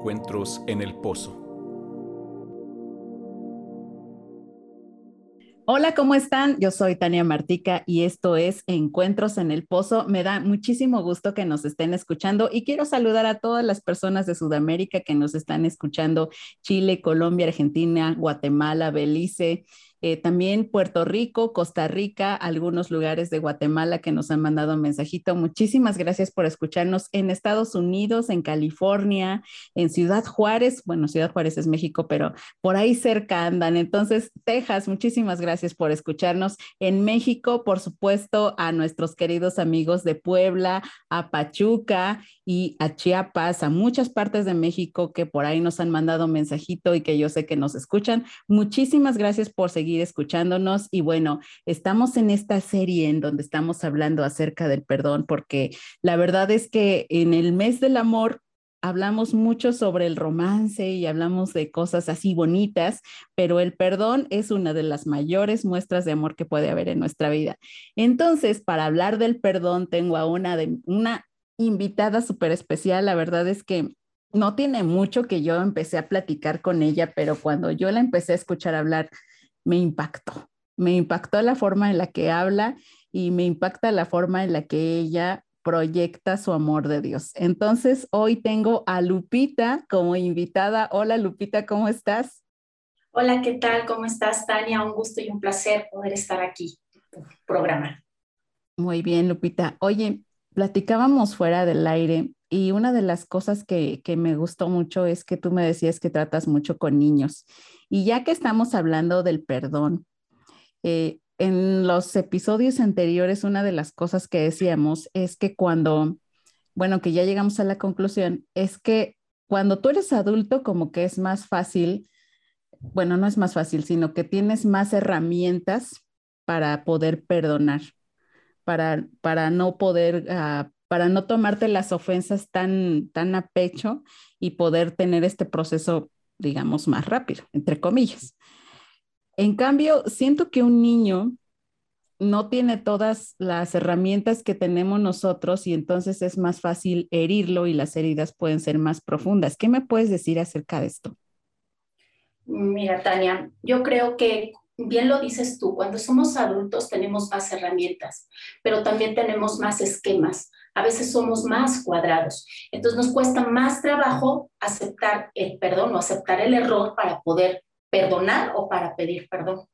Encuentros en el Pozo. Hola, ¿cómo están? Yo soy Tania Martica y esto es Encuentros en el Pozo. Me da muchísimo gusto que nos estén escuchando y quiero saludar a todas las personas de Sudamérica que nos están escuchando, Chile, Colombia, Argentina, Guatemala, Belice, eh, también Puerto Rico, Costa Rica, algunos lugares de Guatemala que nos han mandado un mensajito. Muchísimas gracias por escucharnos en Estados Unidos, en California, en Ciudad Juárez. Bueno, Ciudad Juárez es México, pero por ahí cerca andan. Entonces, Texas, muchísimas gracias por escucharnos. En México, por supuesto, a nuestros queridos amigos de Puebla, a Pachuca y a Chiapas, a muchas partes de México que por ahí nos han mandado un mensajito y que yo sé que nos escuchan. Muchísimas gracias por seguir escuchándonos. Y bueno, estamos en esta serie en donde estamos hablando acerca del perdón, porque la verdad es que en el mes del amor hablamos mucho sobre el romance y hablamos de cosas así bonitas, pero el perdón es una de las mayores muestras de amor que puede haber en nuestra vida. Entonces, para hablar del perdón, tengo a una, de, una invitada súper especial. La verdad es que no tiene mucho que yo empecé a platicar con ella, pero cuando yo la empecé a escuchar hablar me impactó. Me impactó la forma en la que habla y me impacta la forma en la que ella proyecta su amor de Dios. Entonces, hoy tengo a Lupita como invitada. Hola Lupita, ¿cómo estás? Hola, ¿qué tal? ¿Cómo estás, Tania? Un gusto y un placer poder estar aquí en tu programa. Muy bien, Lupita. Oye, platicábamos fuera del aire y una de las cosas que, que me gustó mucho es que tú me decías que tratas mucho con niños. Y ya que estamos hablando del perdón, eh, en los episodios anteriores, una de las cosas que decíamos es que cuando, bueno, que ya llegamos a la conclusión, es que cuando tú eres adulto, como que es más fácil, bueno, no es más fácil, sino que tienes más herramientas para poder perdonar, para, para no poder, uh, para no tomarte las ofensas tan, tan a pecho y poder tener este proceso digamos, más rápido, entre comillas. En cambio, siento que un niño no tiene todas las herramientas que tenemos nosotros y entonces es más fácil herirlo y las heridas pueden ser más profundas. ¿Qué me puedes decir acerca de esto? Mira, Tania, yo creo que bien lo dices tú, cuando somos adultos tenemos más herramientas, pero también tenemos más esquemas. A veces somos más cuadrados. Entonces nos cuesta más trabajo aceptar el perdón o aceptar el error para poder perdonar o para pedir perdón.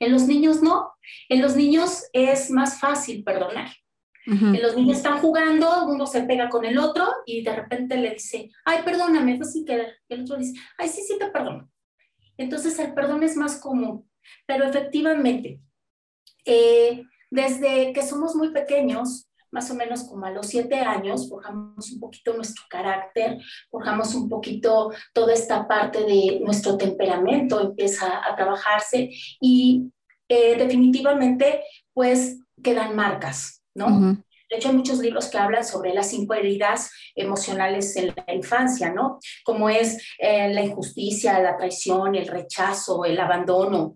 En los niños no. En los niños es más fácil perdonar. En los niños están jugando, uno se pega con el otro y de repente le dice, ay, perdóname, fue sin querer. el otro dice, ay, sí, sí, te perdono. Entonces el perdón es más común. Pero efectivamente, eh, desde que somos muy pequeños, más o menos como a los siete años, forjamos un poquito nuestro carácter, forjamos un poquito toda esta parte de nuestro temperamento, empieza a trabajarse y eh, definitivamente pues quedan marcas, ¿no? De hecho, hay muchos libros que hablan sobre las cinco heridas emocionales en la infancia, ¿no? Como es eh, la injusticia, la traición, el rechazo, el abandono,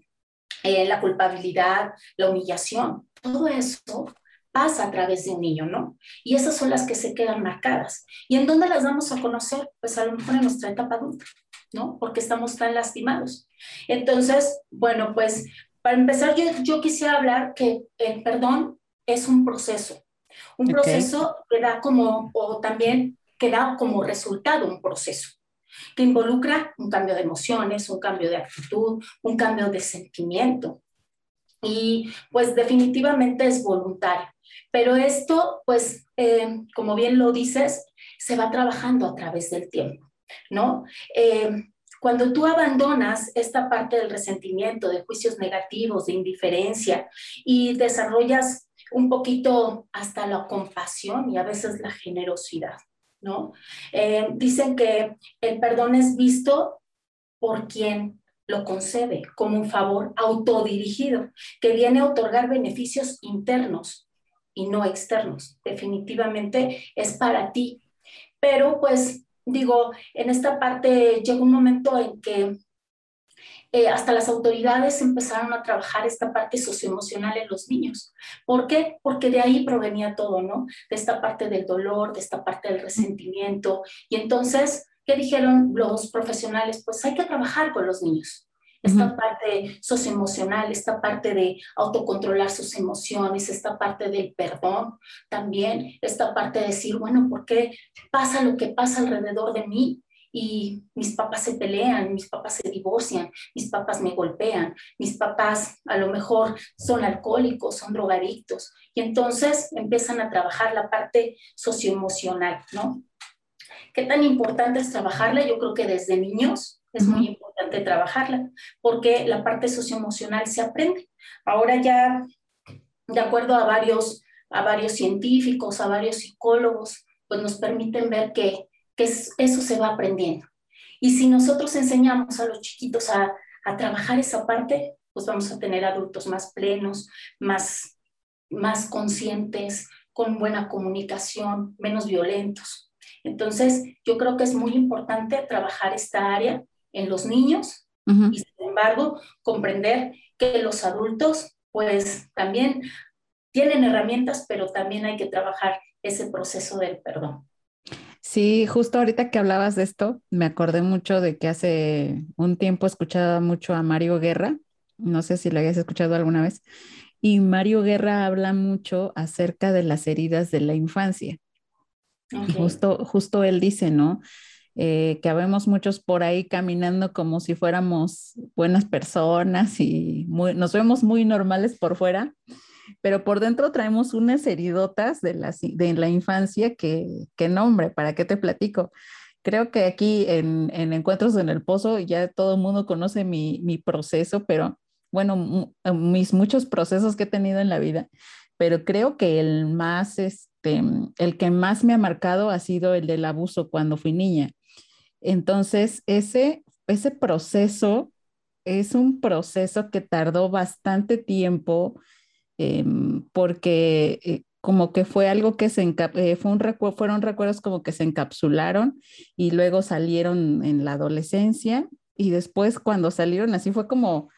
eh, la culpabilidad, la humillación, todo eso pasa a través de un niño, ¿no? Y esas son las que se quedan marcadas. ¿Y en dónde las vamos a conocer? Pues a lo mejor en nuestra etapa adulta, ¿no? Porque estamos tan lastimados. Entonces, bueno, pues para empezar, yo, yo quisiera hablar que el perdón es un proceso, un proceso que da como, o también que da como resultado un proceso que involucra un cambio de emociones, un cambio de actitud, un cambio de sentimiento. Y pues definitivamente es voluntario. Pero esto, pues, eh, como bien lo dices, se va trabajando a través del tiempo, ¿no? Eh, cuando tú abandonas esta parte del resentimiento, de juicios negativos, de indiferencia y desarrollas un poquito hasta la compasión y a veces la generosidad, ¿no? Eh, dicen que el perdón es visto por quien lo concede como un favor autodirigido que viene a otorgar beneficios internos y no externos. Definitivamente es para ti. Pero pues digo, en esta parte llegó un momento en que eh, hasta las autoridades empezaron a trabajar esta parte socioemocional en los niños. ¿Por qué? Porque de ahí provenía todo, ¿no? De esta parte del dolor, de esta parte del resentimiento. Y entonces ¿Qué dijeron los profesionales? Pues hay que trabajar con los niños. Esta parte socioemocional, esta parte de autocontrolar sus emociones, esta parte del perdón, también esta parte de decir, bueno, ¿por qué pasa lo que pasa alrededor de mí? Y mis papás se pelean, mis papás se divorcian, mis papás me golpean, mis papás a lo mejor son alcohólicos, son drogadictos. Y entonces empiezan a trabajar la parte socioemocional, ¿no? ¿Qué tan importante es trabajarla? Yo creo que desde niños es muy importante trabajarla, porque la parte socioemocional se aprende. Ahora ya, de acuerdo a varios, a varios científicos, a varios psicólogos, pues nos permiten ver que eso se va aprendiendo. Y si nosotros enseñamos a los chiquitos a, a trabajar esa parte, pues vamos a tener adultos más plenos, más, más conscientes, con buena comunicación, menos violentos. Entonces, yo creo que es muy importante trabajar esta área en los niños y, sin embargo, comprender que los adultos, pues también tienen herramientas, pero también hay que trabajar ese proceso del perdón. Sí, justo ahorita que hablabas de esto, me acordé mucho de que hace un tiempo escuchaba mucho a Mario Guerra, no sé si lo habías escuchado alguna vez, y Mario Guerra habla mucho acerca de las heridas de la infancia. Justo, justo él dice, ¿no? Eh, que habemos muchos por ahí caminando como si fuéramos buenas personas y nos vemos muy normales por fuera, pero por dentro traemos unas heridotas de la, de la infancia que, que no, hombre, ¿para qué te platico? Creo que aquí en, en Encuentros en el Pozo ya todo el mundo conoce mi, mi proceso, pero bueno, mis muchos procesos que he tenido en la vida, pero creo que el más, este, el que más me ha marcado ha sido el del abuso cuando fui niña. Entonces, ese, ese proceso es un proceso que tardó bastante tiempo Em, porque eh, como que fue algo que se eh, fue un fueron recuerdos como que se encapsularon y luego salieron en la adolescencia y después cuando salieron así fue como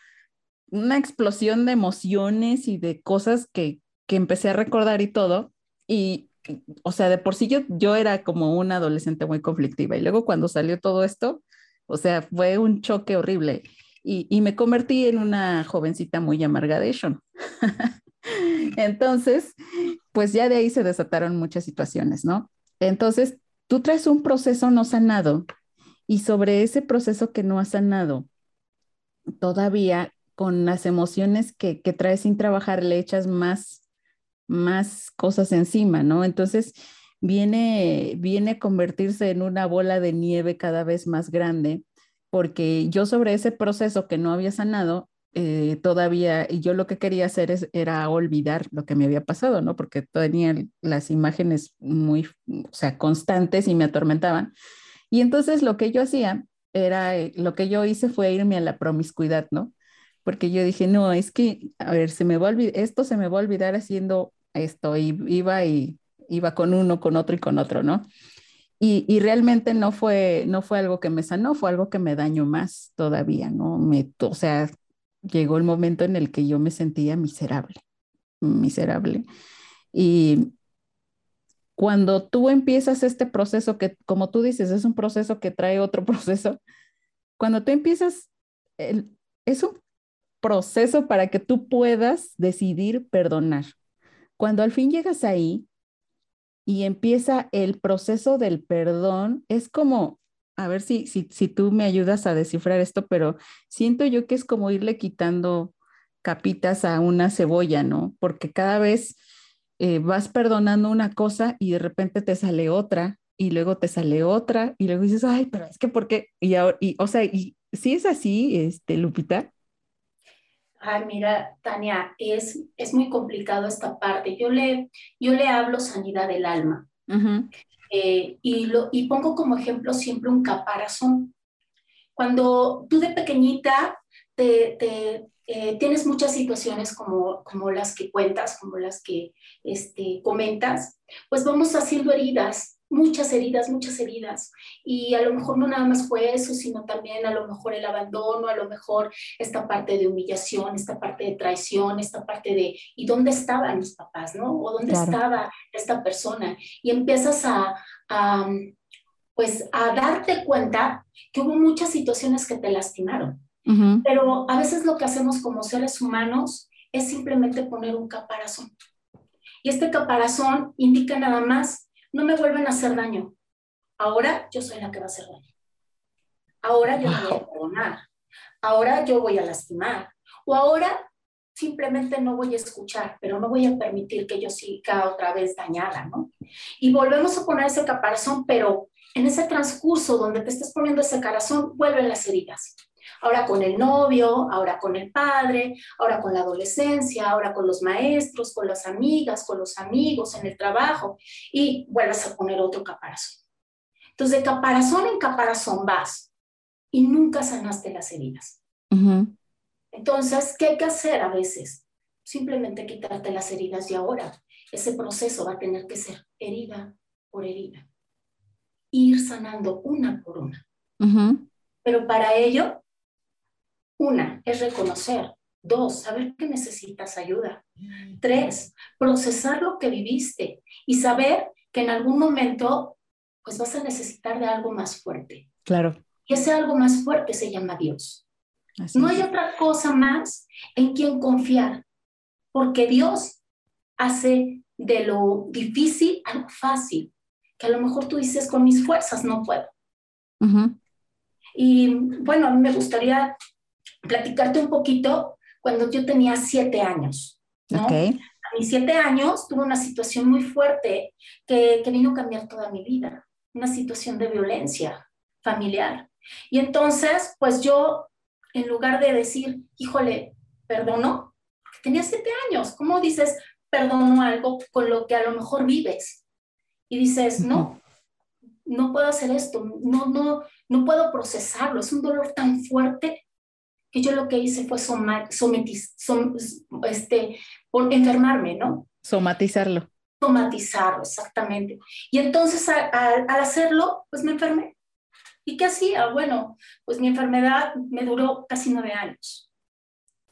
una explosión de emociones y de cosas que, que empecé a recordar y todo y o sea, de por sí yo, yo era como una adolescente muy conflictiva y luego cuando salió todo esto, o sea, fue un choque horrible y, y me convertí en una jovencita muy amargadation. Entonces, pues ya de ahí se desataron muchas situaciones, ¿no? Entonces, tú traes un proceso no sanado y sobre ese proceso que no ha sanado, todavía con las emociones que, que traes sin trabajar, le echas más, más cosas encima, ¿no? Entonces, viene, viene a convertirse en una bola de nieve cada vez más grande, porque yo sobre ese proceso que no había sanado, eh, todavía, y yo lo que quería hacer es, era olvidar lo que me había pasado, ¿no? Porque tenía las imágenes muy, o sea, constantes y me atormentaban. Y entonces lo que yo hacía era, eh, lo que yo hice fue irme a la promiscuidad, ¿no? Porque yo dije, no, es que, a ver, se me va esto se me va a olvidar haciendo esto, y iba y iba con uno, con otro y con otro, ¿no? Y, y, realmente no fue, no fue algo que me sanó, fue algo que me dañó más todavía, ¿no? Me, o sea, llegó el momento en el que yo me sentía miserable, miserable. Y cuando tú empiezas este proceso que, como tú dices, es un proceso que trae otro proceso, cuando tú empiezas, es un proceso para que tú puedas decidir perdonar. Cuando al fin llegas ahí y empieza el proceso del perdón, es como a ver si, si, si tú me ayudas a descifrar esto, pero siento yo que es como irle quitando capitas a una cebolla, ¿no? Porque cada vez eh, vas perdonando una cosa y de repente te sale otra y luego te sale otra y luego dices, ay, pero es que ¿por qué? Y, ahora, y o sea, y si es así, este, Lupita. Ay, mira, Tania, es, es muy complicado esta parte. Yo le, yo le hablo sanidad del alma. Eh, y, lo, y pongo como ejemplo siempre un caparazón. Cuando tú de pequeñita te, eh, tienes muchas situaciones como, como las que cuentas, como las que este, comentas, pues vamos haciendo heridas muchas heridas, muchas heridas. Y a lo mejor no nada más fue eso, sino también a lo mejor el abandono, a lo mejor esta parte de humillación, esta parte de traición, esta parte de, ¿y dónde estaban mis papás, no? ¿O dónde estaba esta persona? Y empiezas a, a, pues a darte cuenta que hubo muchas situaciones que te lastimaron. Pero a veces lo que hacemos como seres humanos es simplemente poner un caparazón. Y este caparazón indica nada más, no me vuelven a hacer daño. Ahora yo soy la que va a hacer daño. Ahora yo voy a perdonar. Ahora yo voy a lastimar. O ahora simplemente no voy a escuchar, pero no voy a permitir que yo siga otra vez dañada, ¿no? Y volvemos a poner ese caparazón, pero en ese transcurso donde te estás poniendo ese caparazón, vuelven las heridas. Ahora con el novio, ahora con el padre, ahora con la adolescencia, ahora con los maestros, con las amigas, con los amigos, en el trabajo, y vuelves a poner otro caparazón. Entonces, de caparazón en caparazón vas y nunca sanaste las heridas. Entonces, ¿qué hay que hacer a veces? Simplemente quitarte las heridas y ahora ese proceso va a tener que ser herida por herida. Ir sanando una por una. Pero para ello, una es reconocer. Dos, saber que necesitas ayuda. Tres, procesar lo que viviste y saber que en algún momento pues vas a necesitar de algo más fuerte. Claro. Y ese algo más fuerte se llama Dios no hay otra cosa más en quien confiar, porque Dios hace de lo difícil algo fácil, que a lo mejor tú dices, con mis fuerzas no puedo. Y bueno, a mí me gustaría platicarte un poquito cuando yo tenía siete años. ¿no? A mis siete años tuve una situación muy fuerte que, que vino a cambiar toda mi vida, una situación de violencia familiar. Y entonces, pues yo en lugar de decir, híjole, perdono, tenía siete años, ¿cómo dices, perdono algo con lo que a lo mejor vives? Y dices, no, no puedo hacer esto, no, no, no puedo procesarlo, es un dolor tan fuerte que yo lo que hice fue somatiz, este, enfermarme, ¿no? Somatizarlo. Somatizarlo, exactamente. Y entonces al hacerlo, pues me enfermé. ¿Y qué hacía? Bueno, pues mi enfermedad me duró casi nueve años.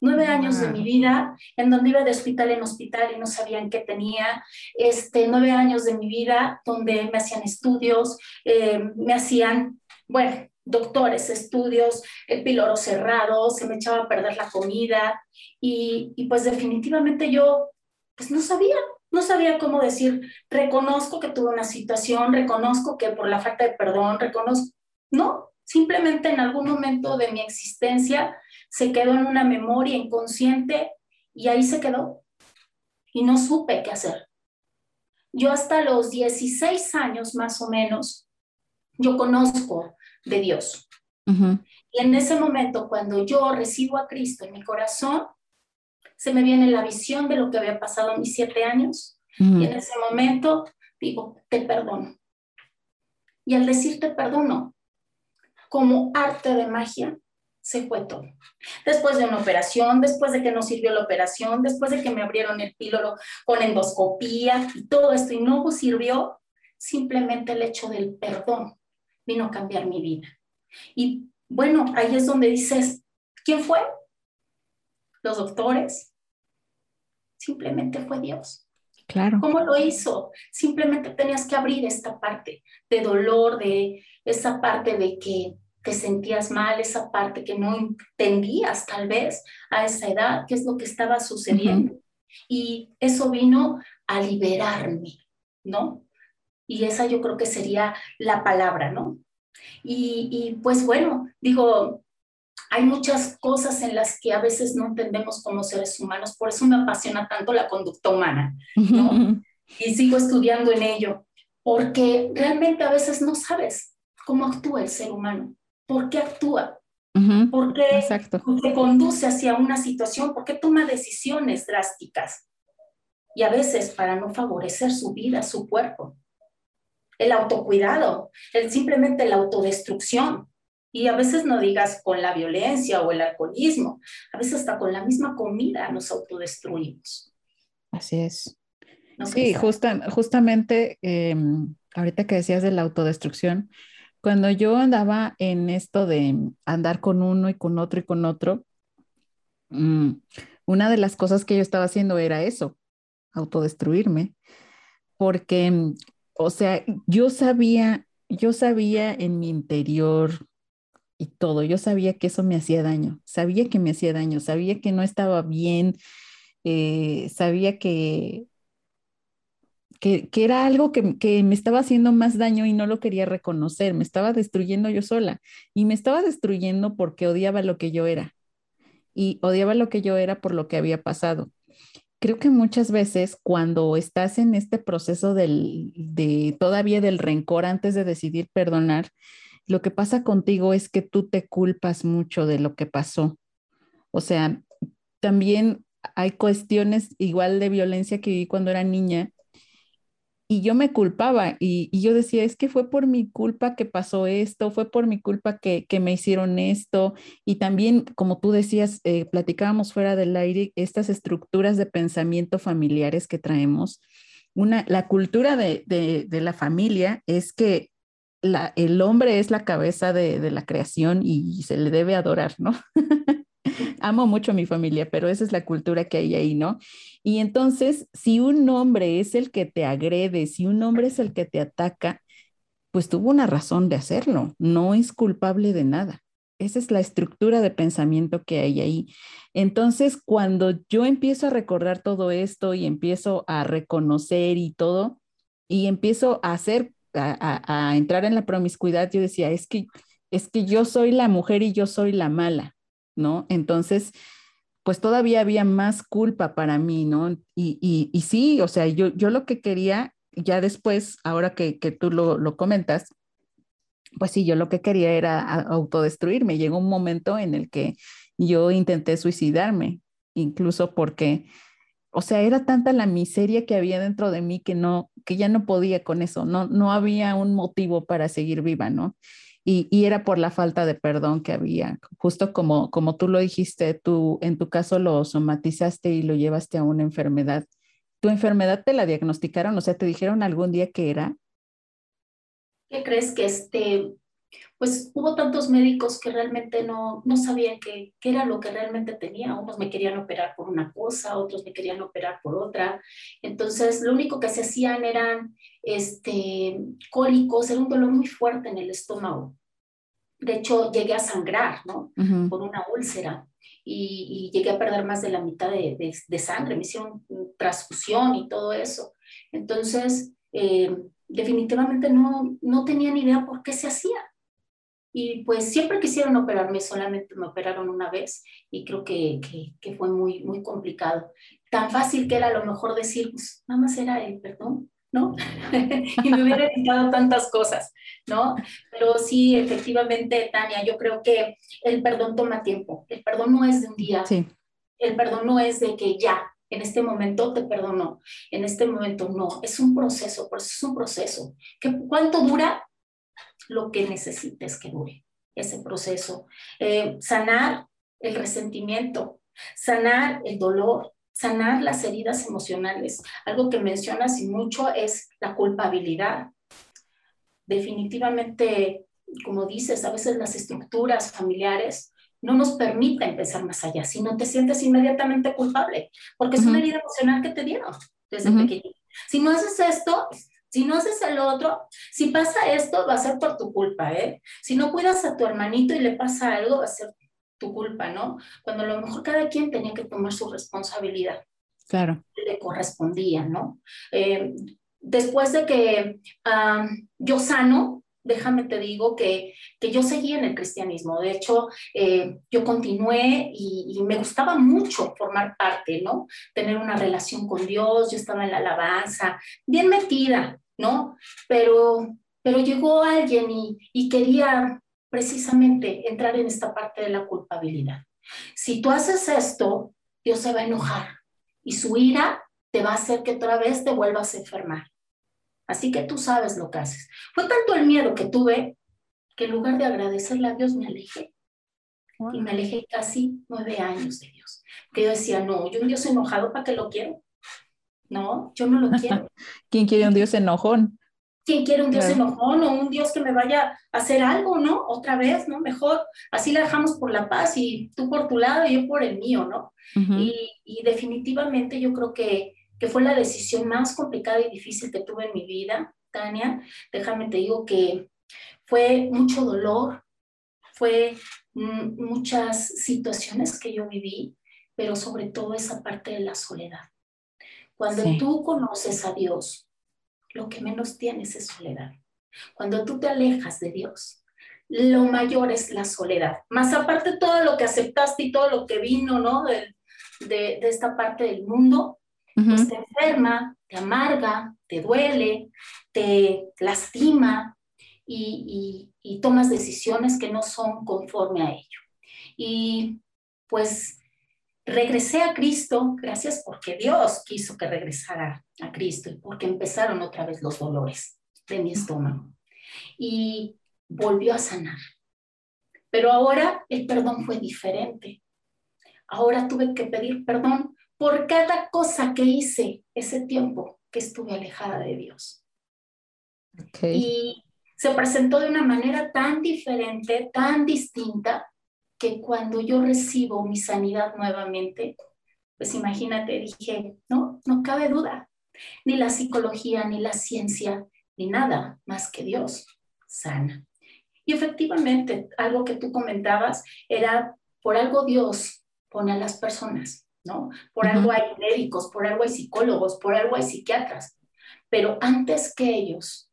Nueve años de mi vida en donde iba de hospital en hospital y no sabían qué tenía. Este, nueve años de mi vida donde me hacían estudios, eh, me hacían, bueno, doctores, estudios, el píloro cerrado, se me echaba a perder la comida y, y pues definitivamente yo pues no sabía, no sabía cómo decir, reconozco que tuve una situación, reconozco que por la falta de perdón, reconozco, no, simplemente en algún momento de mi existencia se quedó en una memoria inconsciente y ahí se quedó. Y no supe qué hacer. Yo hasta los 16 años más o menos, yo conozco de Dios. Y en ese momento, cuando yo recibo a Cristo en mi corazón, se me viene la visión de lo que había pasado en mis siete años. Y en ese momento digo, te perdono. Y al decirte perdono, como arte de magia, se fue todo. Después de una operación, después de que no sirvió la operación, después de que me abrieron el píloro con endoscopía y todo esto y no sirvió, simplemente el hecho del perdón vino a cambiar mi vida. Y bueno, ahí es donde dices, ¿quién fue? Los doctores. Simplemente fue Dios. Claro. ¿Cómo lo hizo? Simplemente tenías que abrir esta parte de dolor, de esa parte de que te sentías mal, esa parte que no entendías tal vez a esa edad, qué es lo que estaba sucediendo. Y eso vino a liberarme, ¿no? Y esa yo creo que sería la palabra, ¿no? Y, y pues bueno, digo, hay muchas cosas en las que a veces no entendemos como seres humanos, por eso me apasiona tanto la conducta humana, ¿no? y sigo estudiando en ello, porque realmente a veces no sabes cómo actúa el ser humano por qué actúa, por qué se conduce hacia una situación, por qué toma decisiones drásticas. Y a veces para no favorecer su vida, su cuerpo. El autocuidado, el, simplemente la autodestrucción. Y a veces no digas con la violencia o el alcoholismo, a veces hasta con la misma comida nos autodestruimos. Así es. sí, justamente em, ahorita que decías de la autodestrucción, cuando yo andaba en esto de andar con uno y con otro y con otro, mm, una de las cosas que yo estaba haciendo era eso, autodestruirme, porque, mm, o sea, yo sabía yo sabía en mi interior y todo, yo sabía que eso me hacía daño, sabía que me hacía daño, sabía que no estaba bien, eh, sabía que, que, era algo que, que, me estaba haciendo más daño y no lo quería reconocer, me estaba destruyendo yo sola y me estaba destruyendo porque odiaba lo que yo era y odiaba lo que yo era por lo que había pasado. Creo que muchas veces cuando estás en este proceso del, de todavía del rencor antes de decidir perdonar, lo que pasa contigo es que tú te culpas mucho de lo que pasó. O sea, también hay cuestiones igual de violencia que viví cuando era niña y yo me culpaba y, yo decía, es que fue por mi culpa que pasó esto, fue por mi culpa que, me hicieron esto. Y también, como tú decías, eh, platicábamos fuera del aire, estas estructuras de pensamiento familiares que traemos. Una, la cultura de, la familia es que el hombre es la cabeza de, de la creación y se le debe adorar, ¿no? Amo mucho a mi familia, pero esa es la cultura que hay ahí, ¿no? Y entonces, si un hombre es el que te agrede, si un hombre es el que te ataca, pues tuvo una razón de hacerlo, no es culpable de nada. Esa es la estructura de pensamiento que hay ahí. Entonces, cuando yo empiezo a recordar todo esto y empiezo a reconocer y todo, y empiezo a hacer, a, a entrar en la promiscuidad, yo decía, es que, es que yo soy la mujer y yo soy la mala. ¿No? Entonces, pues todavía había más culpa para mí, ¿no? Y, y, sí, o sea, yo, yo lo que quería, ya después, ahora que, que tú lo, lo, comentas, pues sí, yo lo que quería era autodestruirme. Llegó un momento en el que yo intenté suicidarme, incluso porque, o sea, era tanta la miseria que había dentro de mí que no, que ya no podía con eso, no, no había un motivo para seguir viva, ¿no? Y, era por la falta de perdón que había. Justo como, como tú lo dijiste, tú en tu caso lo somatizaste y lo llevaste a una enfermedad. ¿Tu enfermedad te la diagnosticaron? O sea, ¿te dijeron algún día que era? ¿Qué crees que este, pues hubo tantos médicos que realmente no, no sabían qué, qué era lo que realmente tenía. Unos me querían operar por una cosa, otros me querían operar por otra. Entonces, lo único que se hacían eran este, cólicos, era un dolor muy fuerte en el estómago. De hecho, llegué a sangrar, ¿no? Por una úlcera. Y, llegué a perder más de la mitad de, de, sangre, me hicieron transfusión y todo eso. Entonces, eh, definitivamente no, no tenía ni idea por qué se hacía. Y pues siempre quisieron operarme, solamente me operaron una vez y creo que, que, que, fue muy, muy complicado. Tan fácil que era a lo mejor decir, pues nada más era el perdón, ¿no? y me hubiera evitado tantas cosas, ¿no? Pero sí, efectivamente, Tania, yo creo que el perdón toma tiempo. El perdón no es de un día. Sí. El perdón no es de que ya, en este momento te perdono, en este momento no. Es un proceso, por eso es un proceso. ¿Qué, ¿Cuánto dura? Lo que necesites que dure ese proceso. Eh, sanar el resentimiento, sanar el dolor, sanar las heridas emocionales. Algo que mencionas y mucho es la culpabilidad. Definitivamente, como dices, a veces las estructuras familiares no nos permiten empezar más allá, si no te sientes inmediatamente culpable, porque es una herida emocional que te dieron desde pequeño. Si no haces esto, si no haces el otro, si pasa esto, va a ser por tu culpa, ¿eh? Si no cuidas a tu hermanito y le pasa algo, va a ser tu culpa, ¿no? Cuando a lo mejor cada quien tenía que tomar su responsabilidad. Claro. Le correspondía, ¿no? Eh, después de que yo sano, déjame te digo que, que yo seguí en el cristianismo. De hecho, eh, yo continué y, me gustaba mucho formar parte, ¿no? Tener una relación con Dios, yo estaba en la alabanza, bien metida, ¿no? Pero, pero llegó alguien y, y quería precisamente entrar en esta parte de la culpabilidad. Si tú haces esto, Dios se va a enojar y su ira te va a hacer que otra vez te vuelvas a enfermar. Así que tú sabes lo que haces. Fue tanto el miedo que tuve que en lugar de agradecerle a Dios me alejé. Y me alejé casi nueve años de Dios. Que yo decía, no, yo un Dios enojado, ¿para qué lo quiero? No, yo no lo quiero. ¿Quién quiere un Dios enojón? ¿Quién quiere un Dios enojón o un Dios que me vaya a hacer algo, no? Otra vez, ¿no? Mejor así la dejamos por la paz y tú por tu lado y yo por el mío, ¿no? y, definitivamente yo creo que, que fue la decisión más complicada y difícil que tuve en mi vida, Tania. Déjame te digo que, Fue mucho dolor, fue mm, muchas situaciones que yo viví, pero sobre todo esa parte de la soledad. Cuando tú conoces a Dios, lo que menos tienes es soledad. Cuando tú te alejas de Dios, lo mayor es la soledad. Más aparte todo lo que aceptaste y todo lo que vino, ¿no? De, de, esta parte del mundo, pues te enferma, te amarga, te duele, te lastima y, y, y tomas decisiones que no son conforme a ello. Y pues regresé a Cristo gracias porque Dios quiso que regresara a Cristo y porque empezaron otra vez los dolores de mi estómago. Y volvió a sanar. Pero ahora el perdón fue diferente. Ahora tuve que pedir perdón por cada cosa que hice ese tiempo que estuve alejada de Dios. Y se presentó de una manera tan diferente, tan distinta, que cuando yo recibo mi sanidad nuevamente, pues imagínate, dije, no, no cabe duda, ni la psicología, ni la ciencia, ni nada más que Dios sana. Y efectivamente, algo que tú comentabas era, por algo Dios pone a las personas, ¿no? Por algo hay médicos, por algo hay psicólogos, por algo hay psiquiatras. Pero antes que ellos,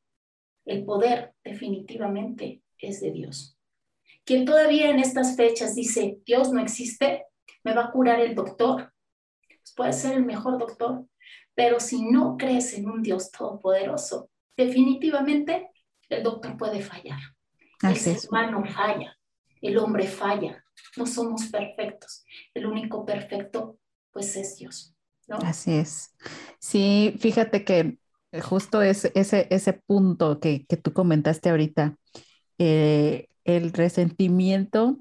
el poder definitivamente es de Dios. Quien todavía en estas fechas dice, Dios no existe, me va a curar el doctor. Pues puede ser el mejor doctor, pero si no crees en un Dios todopoderoso, definitivamente el doctor puede fallar. el ser humano falla, el hombre falla, no somos perfectos. El único perfecto, pues, es Dios. Así es. Sí, fíjate que justo es ese, ese punto que, que tú comentaste ahorita, eh, el resentimiento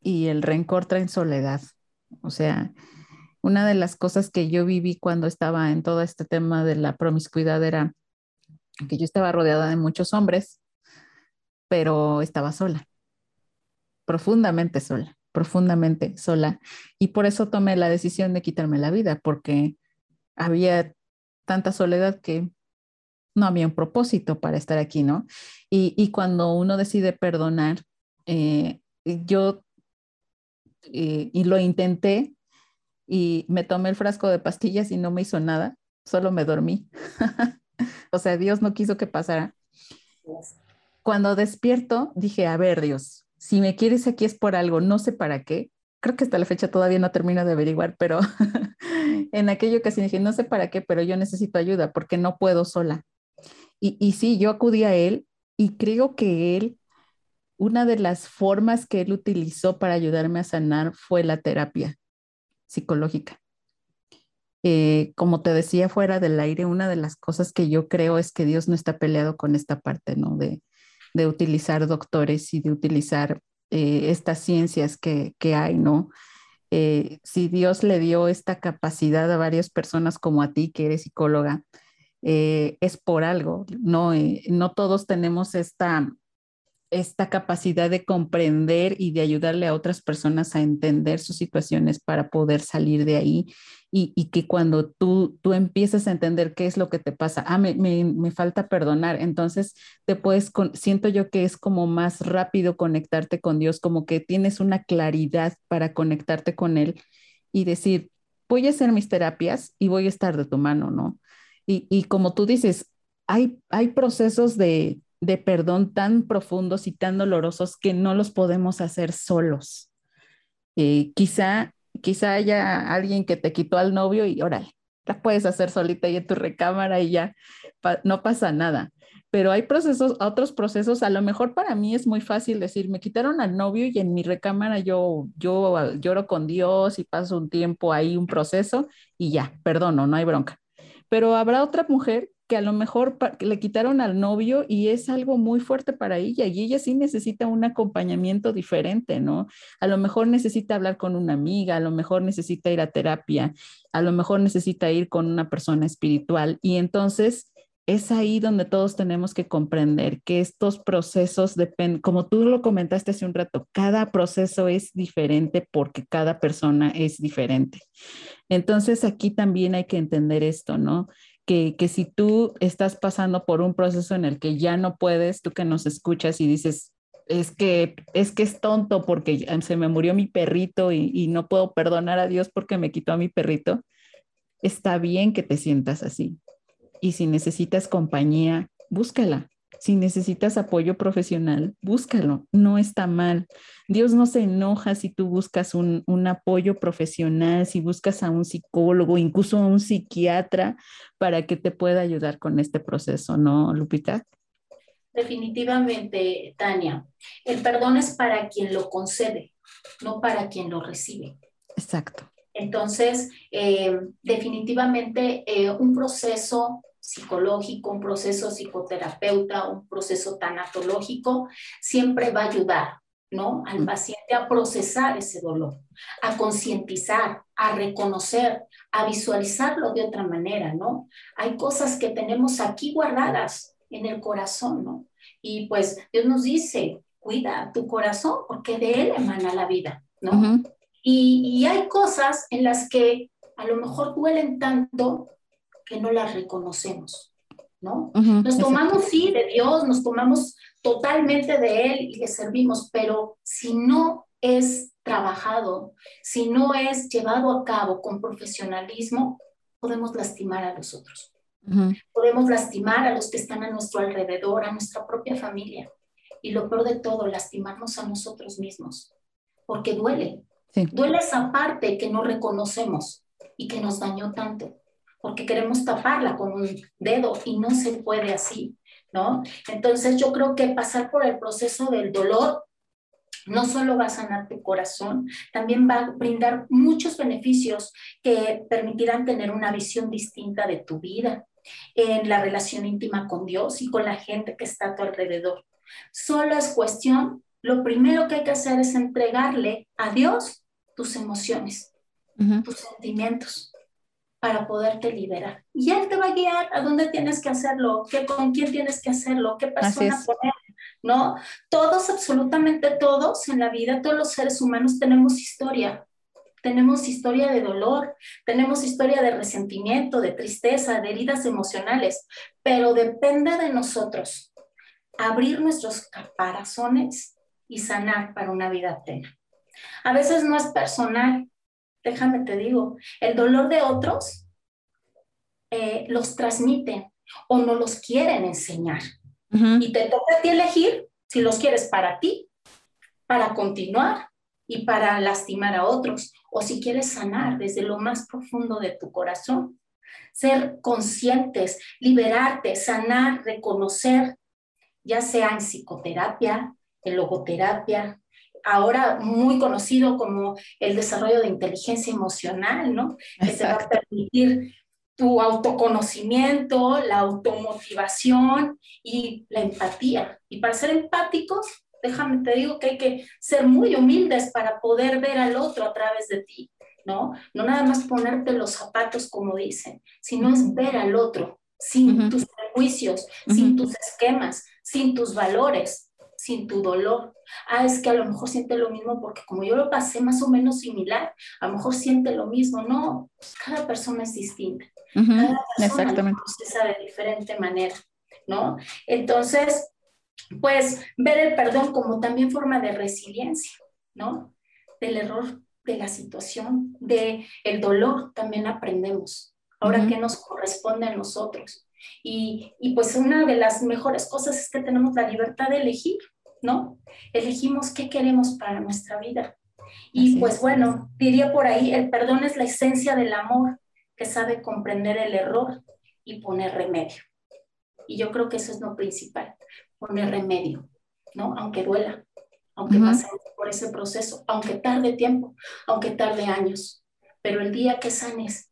y el rencor traen soledad. O sea, una de las cosas que yo viví cuando estaba en todo este tema de la promiscuidad era que yo estaba rodeada de muchos hombres, pero estaba sola, profundamente sola, profundamente sola. Y por eso tomé la decisión de quitarme la vida, porque había tanta soledad que no había un propósito para estar aquí, ¿no? Y, cuando uno decide perdonar, eh, yo, eh, y lo intenté, y me tomé el frasco de pastillas y no me hizo nada, solo me dormí. o sea, Dios no quiso que pasara. Cuando despierto, dije, a ver, Dios, si me quieres aquí es por algo, no sé para qué. Creo que hasta la fecha todavía no termino de averiguar, pero en aquella ocasión dije, no sé para qué, pero yo necesito ayuda porque no puedo sola. Y, sí, yo acudí a él y creo que él, una de las formas que él utilizó para ayudarme a sanar fue la terapia psicológica. Eh, como te decía fuera del aire, una de las cosas que yo creo es que Dios no está peleado con esta parte, ¿no? De, de utilizar doctores y de utilizar eh, estas ciencias que, que hay, ¿no? Eh, si Dios le dio esta capacidad a varias personas como a ti, que eres psicóloga, es por algo, ¿no? no todos tenemos esta, esta capacidad de comprender y de ayudarle a otras personas a entender sus situaciones para poder salir de ahí y, que cuando tú, tú empiezas a entender qué es lo que te pasa, ah, me, me, falta perdonar, entonces te puedes, siento yo que es como más rápido conectarte con Dios, como que tienes una claridad para conectarte con Él y decir, voy a hacer mis terapias y voy a estar de tu mano, ¿no? Y, y como tú dices, hay, hay procesos de, de perdón tan profundos y tan dolorosos que no los podemos hacer solos. Eh, quizá, quizá haya alguien que te quitó al novio y órale, la puedes hacer solita y en tu recámara y ya no pasa nada. Pero hay procesos, otros procesos, a lo mejor para mí es muy fácil decir, me quitaron al novio y en mi recámara yo, yo lloro con Dios y paso un tiempo ahí, un proceso y ya, perdono, no hay bronca. Pero habrá otra mujer que a lo mejor le quitaron al novio y es algo muy fuerte para ella y ella sí necesita un acompañamiento diferente, ¿no? A lo mejor necesita hablar con una amiga, a lo mejor necesita ir a terapia, a lo mejor necesita ir con una persona espiritual y entonces es ahí donde todos tenemos que comprender que estos procesos dependen, como tú lo comentaste hace un rato, cada proceso es diferente porque cada persona es diferente. Entonces aquí también hay que entender esto, ¿no? Que, que si tú estás pasando por un proceso en el que ya no puedes, tú que nos escuchas y dices, es que es que es tonto porque se me murió mi perrito y, y, no puedo perdonar a Dios porque me quitó a mi perrito. Está bien que te sientas así. Y si necesitas compañía, búscala. Si necesitas apoyo profesional, búscalo. No está mal. Dios no se enoja si tú buscas un, un apoyo profesional, si buscas a un psicólogo, incluso a un psiquiatra para que te pueda ayudar con este proceso, ¿no, Lupita? Definitivamente, Tania. El perdón es para quien lo concede, no para quien lo recibe. Exacto. Entonces, eh, definitivamente eh, un proceso psicológico, un proceso psicoterapeuta, un proceso tanatológico, siempre va a ayudar, ¿no? Al paciente a procesar ese dolor, a concientizar, a reconocer, a visualizarlo de otra manera, ¿no? Hay cosas que tenemos aquí guardadas en el corazón, ¿no? Y pues Dios nos dice, cuida tu corazón porque de él emana la vida, ¿no? y, y hay cosas en las que a lo mejor duelen tanto que no las reconocemos, ¿no? nos tomamos, sí, de Dios, nos tomamos totalmente de Él y le servimos, pero si no es trabajado, si no es llevado a cabo con profesionalismo, podemos lastimar a los otros. Podemos lastimar a los que están a nuestro alrededor, a nuestra propia familia. Y lo peor de todo, lastimarnos a nosotros mismos, porque duele. Duele esa parte que no reconocemos y que nos dañó tanto porque queremos taparla con un dedo y no se puede así, ¿no? Entonces yo creo que pasar por el proceso del dolor no solo va a sanar tu corazón, también va a brindar muchos beneficios que permitirán tener una visión distinta de tu vida, en la relación íntima con Dios y con la gente que está a tu alrededor. Solo es cuestión, lo primero que hay que hacer es entregarle a Dios tus emociones, tus sentimientos, para poderte liberar. Y Él te va a guiar a dónde tienes que hacerlo, qué, con quién tienes que hacerlo, qué persona poner, ¿no? Todos, absolutamente todos en la vida, todos los seres humanos tenemos historia. Tenemos historia de dolor, tenemos historia de resentimiento, de tristeza, de heridas emocionales, pero depende de nosotros abrir nuestros caparazones y sanar para una vida plena. A veces no es personal, déjame te digo, el dolor de otros eh, los transmiten o no los quieren enseñar. Y te toca a ti elegir si los quieres para ti, para continuar y para lastimar a otros, o si quieres sanar desde lo más profundo de tu corazón. Ser conscientes, liberarte, sanar, reconocer, ya sea en psicoterapia, en logoterapia, ahora muy conocido como el desarrollo de inteligencia emocional, ¿no? Que te va a permitir tu autoconocimiento, la automotivación y la empatía. Y para ser empáticos, déjame te digo que hay que ser muy humildes para poder ver al otro a través de ti, ¿no? No nada más ponerte los zapatos como dicen, sino es ver al otro sin tus prejuicios, sin tus esquemas, sin tus valores, sin tu dolor. Ah, es que a lo mejor siente lo mismo porque como yo lo pasé más o menos similar, a lo mejor siente lo mismo. No, cada persona es distinta. cada persona procesa de diferente manera, ¿no? Entonces, pues ver el perdón como también forma de resiliencia, ¿no? Del error de la situación, de el dolor también aprendemos. Ahora, ¿qué nos corresponde a nosotros? Y, y, pues una de las mejores cosas es que tenemos la libertad de elegir, ¿no? Elegimos qué queremos para nuestra vida. Y pues bueno, diría por ahí, el perdón es la esencia del amor que sabe comprender el error y poner remedio. Y yo creo que eso es lo principal, poner remedio, ¿no? Aunque duela, aunque pasemos por ese proceso, aunque tarde tiempo, aunque tarde años. Pero el día que sanes,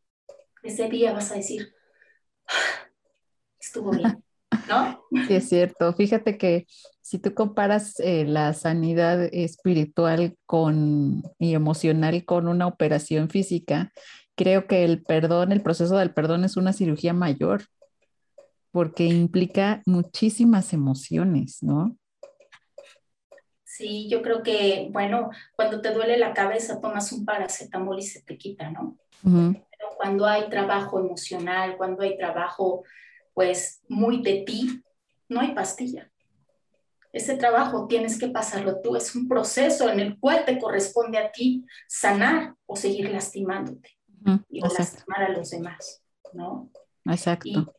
ese día vas a decir, estuvo bien, ¿no? Sí, es cierto. Fíjate que si tú comparas eh, la sanidad espiritual con, y emocional con una operación física, creo que el perdón, el proceso del perdón es una cirugía mayor, porque implica muchísimas emociones, ¿no? Sí, yo creo que, bueno, cuando te duele la cabeza tomas un paracetamol y se te quita, ¿no? Cuando hay trabajo emocional, cuando hay trabajo, pues, muy de ti, no hay pastilla. Ese trabajo tienes que pasarlo tú, es un proceso en el cual te corresponde a ti sanar o seguir lastimándote y lastimar a los demás, ¿no? Exacto.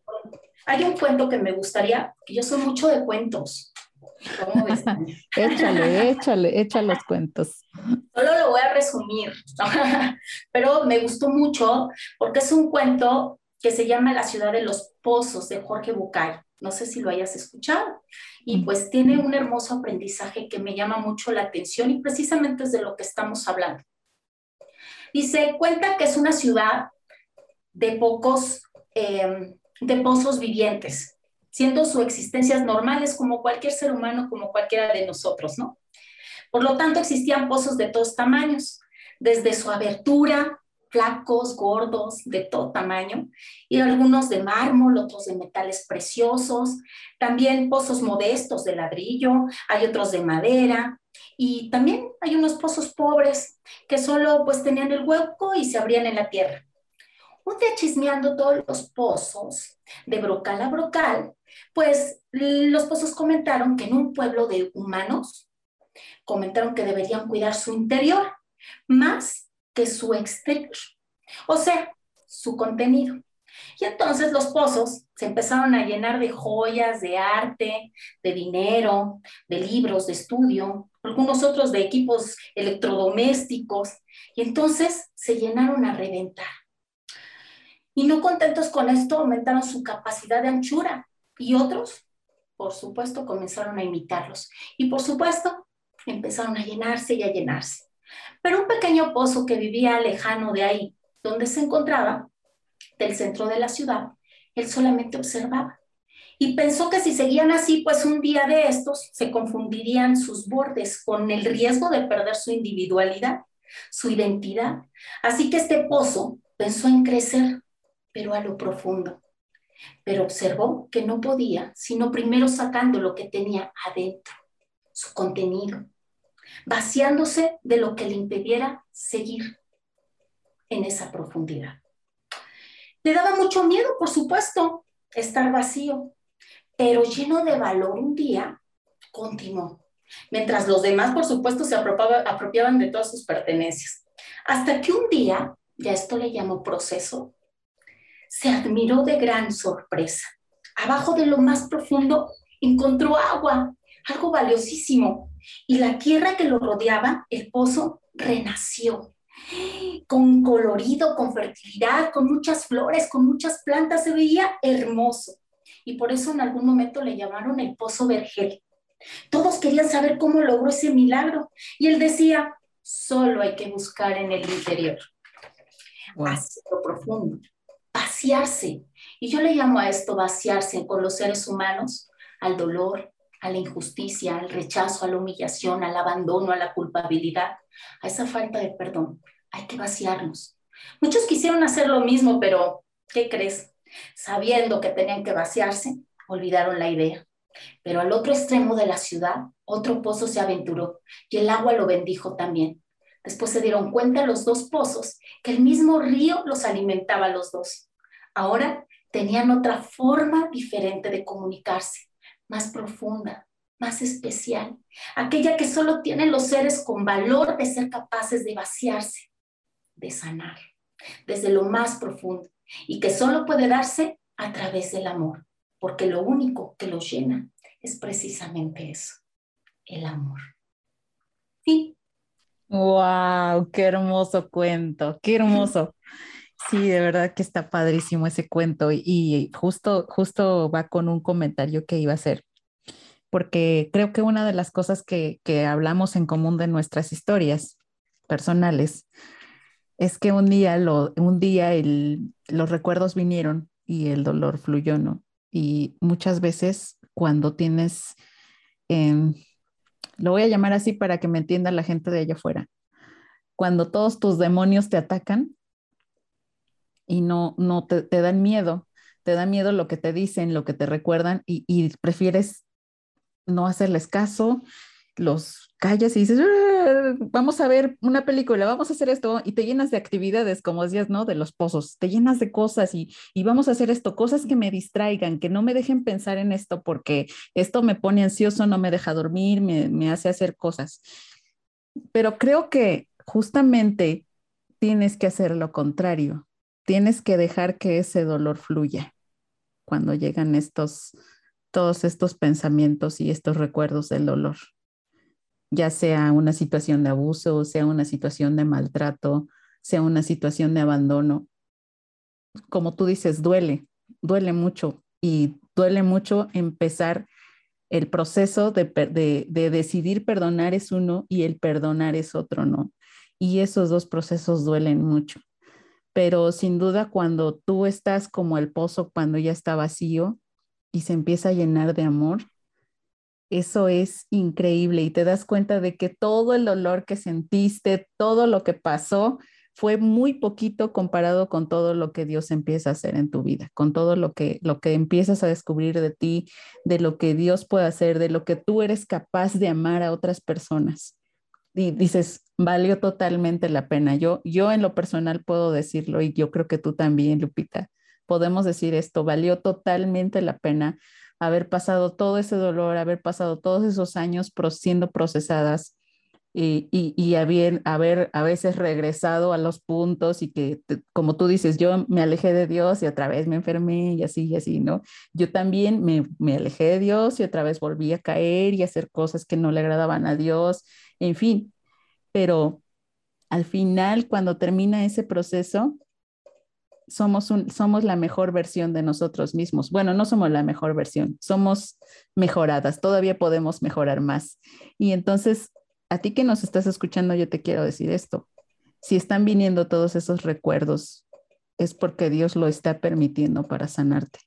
hay un cuento que me gustaría, que yo soy mucho de cuentos. ¿Cómo ves? échale, échale, échale los cuentos. Solo lo voy a resumir, pero me gustó mucho porque es un cuento que se llama La ciudad de los pozos de Jorge Bucay. No sé si lo hayas escuchado. Y pues tiene un hermoso aprendizaje que me llama mucho la atención y precisamente es de lo que estamos hablando. Dice, cuenta que es una ciudad de pocos, em, de pozos vivientes, siendo sus existencias normales como cualquier ser humano, como cualquiera de nosotros, ¿no? Por lo tanto, existían pozos de todos tamaños, desde su abertura flacos, gordos, de todo tamaño, y algunos de mármol, otros de metales preciosos, también pozos modestos de ladrillo, hay otros de madera, y también hay unos pozos pobres que solo pues tenían el hueco y se abrían en la tierra. Un día chismeando todos los pozos, de brocal a brocal, pues los pozos comentaron que en un pueblo de humanos, comentaron que deberían cuidar su interior más que su exterior, o sea, su contenido. Y entonces los pozos se empezaron a llenar de joyas, de arte, de dinero, de libros de estudio, algunos otros de equipos electrodomésticos, y entonces se llenaron a reventar. Y no contentos con esto, aumentaron su capacidad de anchura y otros, por supuesto, comenzaron a imitarlos. Y por supuesto, empezaron a llenarse y a llenarse. Pero un pequeño pozo que vivía lejano de ahí, donde se encontraba, del centro de la ciudad, él solamente observaba. Y pensó que si seguían así, pues un día de estos se confundirían sus bordes con el riesgo de perder su individualidad, su identidad. Así que este pozo pensó en crecer, pero a lo profundo. Pero observó que no podía, sino primero sacando lo que tenía adentro, su contenido, vaciándose de lo que le impidiera seguir en esa profundidad. Le daba mucho miedo, por supuesto, estar vacío, pero lleno de valor un día, continuó, mientras los demás, por supuesto, se apropiaban de todas sus pertenencias. Hasta que un día, ya esto le llamó proceso, se admiró de gran sorpresa. Abajo de lo más profundo encontró agua, algo valiosísimo, y la tierra que lo rodeaba, el pozo, renació con colorido, con fertilidad, con muchas flores, con muchas plantas, se veía hermoso. Y por eso en algún momento le llamaron el pozo vergel. Todos querían saber cómo logró ese milagro. Y él decía, solo hay que buscar en el interior. Wow. lo profundo, vaciarse. Y yo le llamo a esto vaciarse con los seres humanos, al dolor, a la injusticia, al rechazo, a la humillación, al abandono, a la culpabilidad, a esa falta de perdón. Hay que vaciarnos. Muchos quisieron hacer lo mismo, pero ¿qué crees? Sabiendo que tenían que vaciarse, olvidaron la idea. Pero al otro extremo de la ciudad, otro pozo se aventuró y el agua lo bendijo también. Después se dieron cuenta los dos pozos que el mismo río los alimentaba a los dos. Ahora tenían otra forma diferente de comunicarse más profunda, más especial, aquella que solo tienen los seres con valor de ser capaces de vaciarse, de sanar, desde lo más profundo, y que solo puede darse a través del amor, porque lo único que los llena es precisamente eso, el amor. Sí. ¡Wow! ¡Qué hermoso cuento! ¡Qué hermoso! Sí, de verdad que está padrísimo ese cuento y justo, justo va con un comentario que iba a hacer, porque creo que una de las cosas que, que hablamos en común de nuestras historias personales es que un día, lo, un día el, los recuerdos vinieron y el dolor fluyó, ¿no? Y muchas veces cuando tienes, em, lo voy a llamar así para que me entienda la gente de allá afuera, cuando todos tus demonios te atacan, y no, no te, te, dan miedo, te da miedo lo que te dicen, lo que te recuerdan y, prefieres no hacerles caso, los callas y dices, vamos a ver una película, vamos a hacer esto y te llenas de actividades, como decías, ¿no? De los pozos, te llenas de cosas y, y vamos a hacer esto, cosas que me distraigan, que no me dejen pensar en esto porque esto me pone ansioso, no me deja dormir, me, me hace hacer cosas. Pero creo que justamente tienes que hacer lo contrario, tienes que dejar que ese dolor fluya cuando llegan estos, todos estos pensamientos y estos recuerdos del dolor ya sea una situación de abuso, sea una situación de maltrato, sea una situación de abandono. Como tú dices, duele, duele mucho y duele mucho empezar el proceso de, de, decidir perdonar es uno y el perdonar es otro, ¿no? Y esos dos procesos duelen mucho. Pero sin duda cuando tú estás como el pozo cuando ya está vacío y se empieza a llenar de amor, eso es increíble y te das cuenta de que todo el dolor que sentiste, todo lo que pasó, fue muy poquito comparado con todo lo que Dios empieza a hacer en tu vida, con todo lo que, lo que empiezas a descubrir de ti, de lo que Dios puede hacer, de lo que tú eres capaz de amar a otras personas. Y dices, valió totalmente la pena. Yo, yo en lo personal puedo decirlo y yo creo que tú también, Lupita, podemos decir esto, valió totalmente la pena haber pasado todo ese dolor, haber pasado todos esos años siendo procesadas y, y, haber, haber a veces regresado a los puntos y que, como tú dices, yo me alejé de Dios y otra vez me enfermé y así y así, ¿no? Yo también me, me alejé de Dios y otra vez volví a caer y a hacer cosas que no le agradaban a Dios, en fin, pero al final, cuando termina ese proceso, somos, somos la mejor versión de nosotros mismos. Bueno, no somos la mejor versión, somos mejoradas, todavía podemos mejorar más. Y entonces, a ti que nos estás escuchando, yo te quiero decir esto. Si están viniendo todos esos recuerdos, es porque Dios lo está permitiendo para sanarte.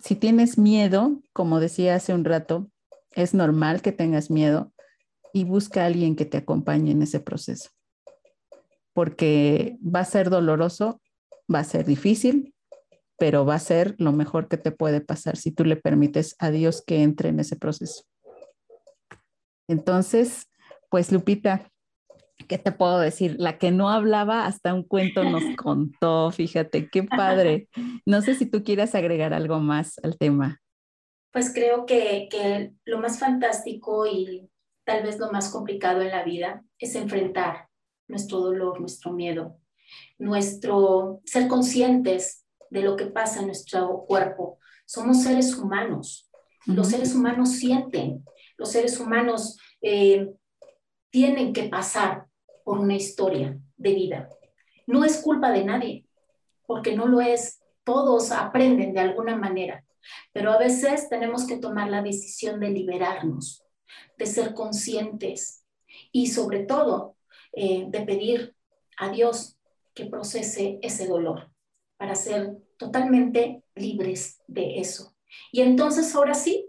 Si tienes miedo, como decía hace un rato, es normal que tengas miedo y busca a alguien que te acompañe en ese proceso porque va a ser doloroso, va a ser difícil, pero va a ser lo mejor que te puede pasar si tú le permites a Dios que entre en ese proceso. Entonces, pues Lupita, ¿qué te puedo decir? La que no hablaba hasta un cuento nos contó, fíjate, qué padre. No sé si tú quieras agregar algo más al tema. Pues creo que, que lo más fantástico y tal vez lo más complicado en la vida es enfrentar nuestro dolor, nuestro miedo, nuestro ser conscientes de lo que pasa en nuestro cuerpo. Somos seres humanos. Los seres humanos sienten, los seres humanos eh, tienen que pasar por una historia de vida. No es culpa de nadie, porque no lo es. Todos aprenden de alguna manera, pero a veces tenemos que tomar la decisión de liberarnos, de ser conscientes y sobre todo eh, de pedir a Dios que procese ese dolor para ser totalmente libres de eso. Y entonces ahora sí,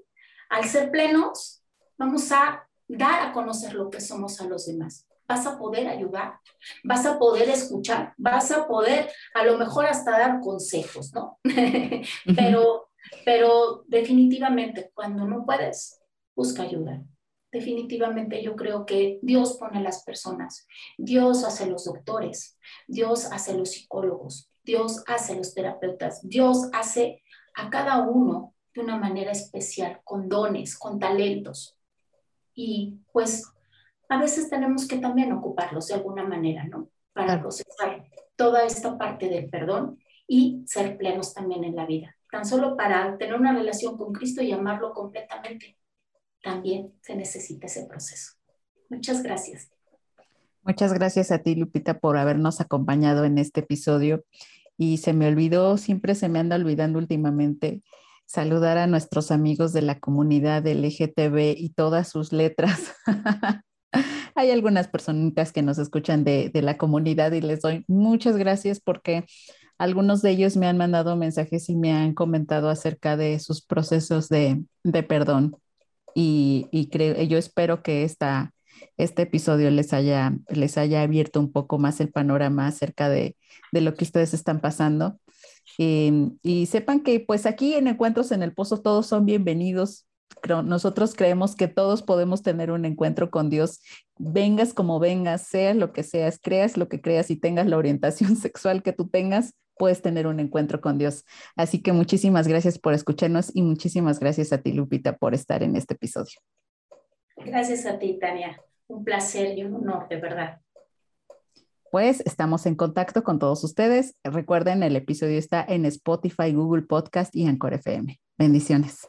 al ser plenos, vamos a dar a conocer lo que somos a los demás. Vas a poder ayudar, vas a poder escuchar, vas a poder a lo mejor hasta dar consejos, ¿no? pero, pero definitivamente cuando no puedes, busca ayuda definitivamente yo creo que Dios pone a las personas, Dios hace los doctores, Dios hace los psicólogos, Dios hace los terapeutas, Dios hace a cada uno de una manera especial, con dones, con talentos. Y pues a veces tenemos que también ocuparlos de alguna manera, ¿no? Para procesar toda esta parte del perdón y ser plenos también en la vida. Tan solo para tener una relación con Cristo y amarlo completamente también se necesita ese proceso. Muchas gracias. Muchas gracias a ti, Lupita, por habernos acompañado en este episodio. Y se me olvidó, siempre se me anda olvidando últimamente, saludar a nuestros amigos de la comunidad LGTB y todas sus letras. Hay algunas personitas que nos escuchan de, de, la comunidad y les doy muchas gracias porque algunos de ellos me han mandado mensajes y me han comentado acerca de sus procesos de, de perdón y, creo, yo espero que esta, este episodio les haya, les haya abierto un poco más el panorama acerca de, de lo que ustedes están pasando. Y, y, sepan que pues aquí en Encuentros en el Pozo todos son bienvenidos, nosotros creemos que todos podemos tener un encuentro con Dios, vengas como vengas, seas lo que seas, creas lo que creas y tengas la orientación sexual que tú tengas, puedes tener un encuentro con Dios. Así que muchísimas gracias por escucharnos y muchísimas gracias a ti, Lupita, por estar en este episodio. Gracias a ti, Tania. Un placer y un honor, de verdad. Pues estamos en contacto con todos ustedes. Recuerden, el episodio está en Spotify, Google Podcast y Anchor FM. Bendiciones.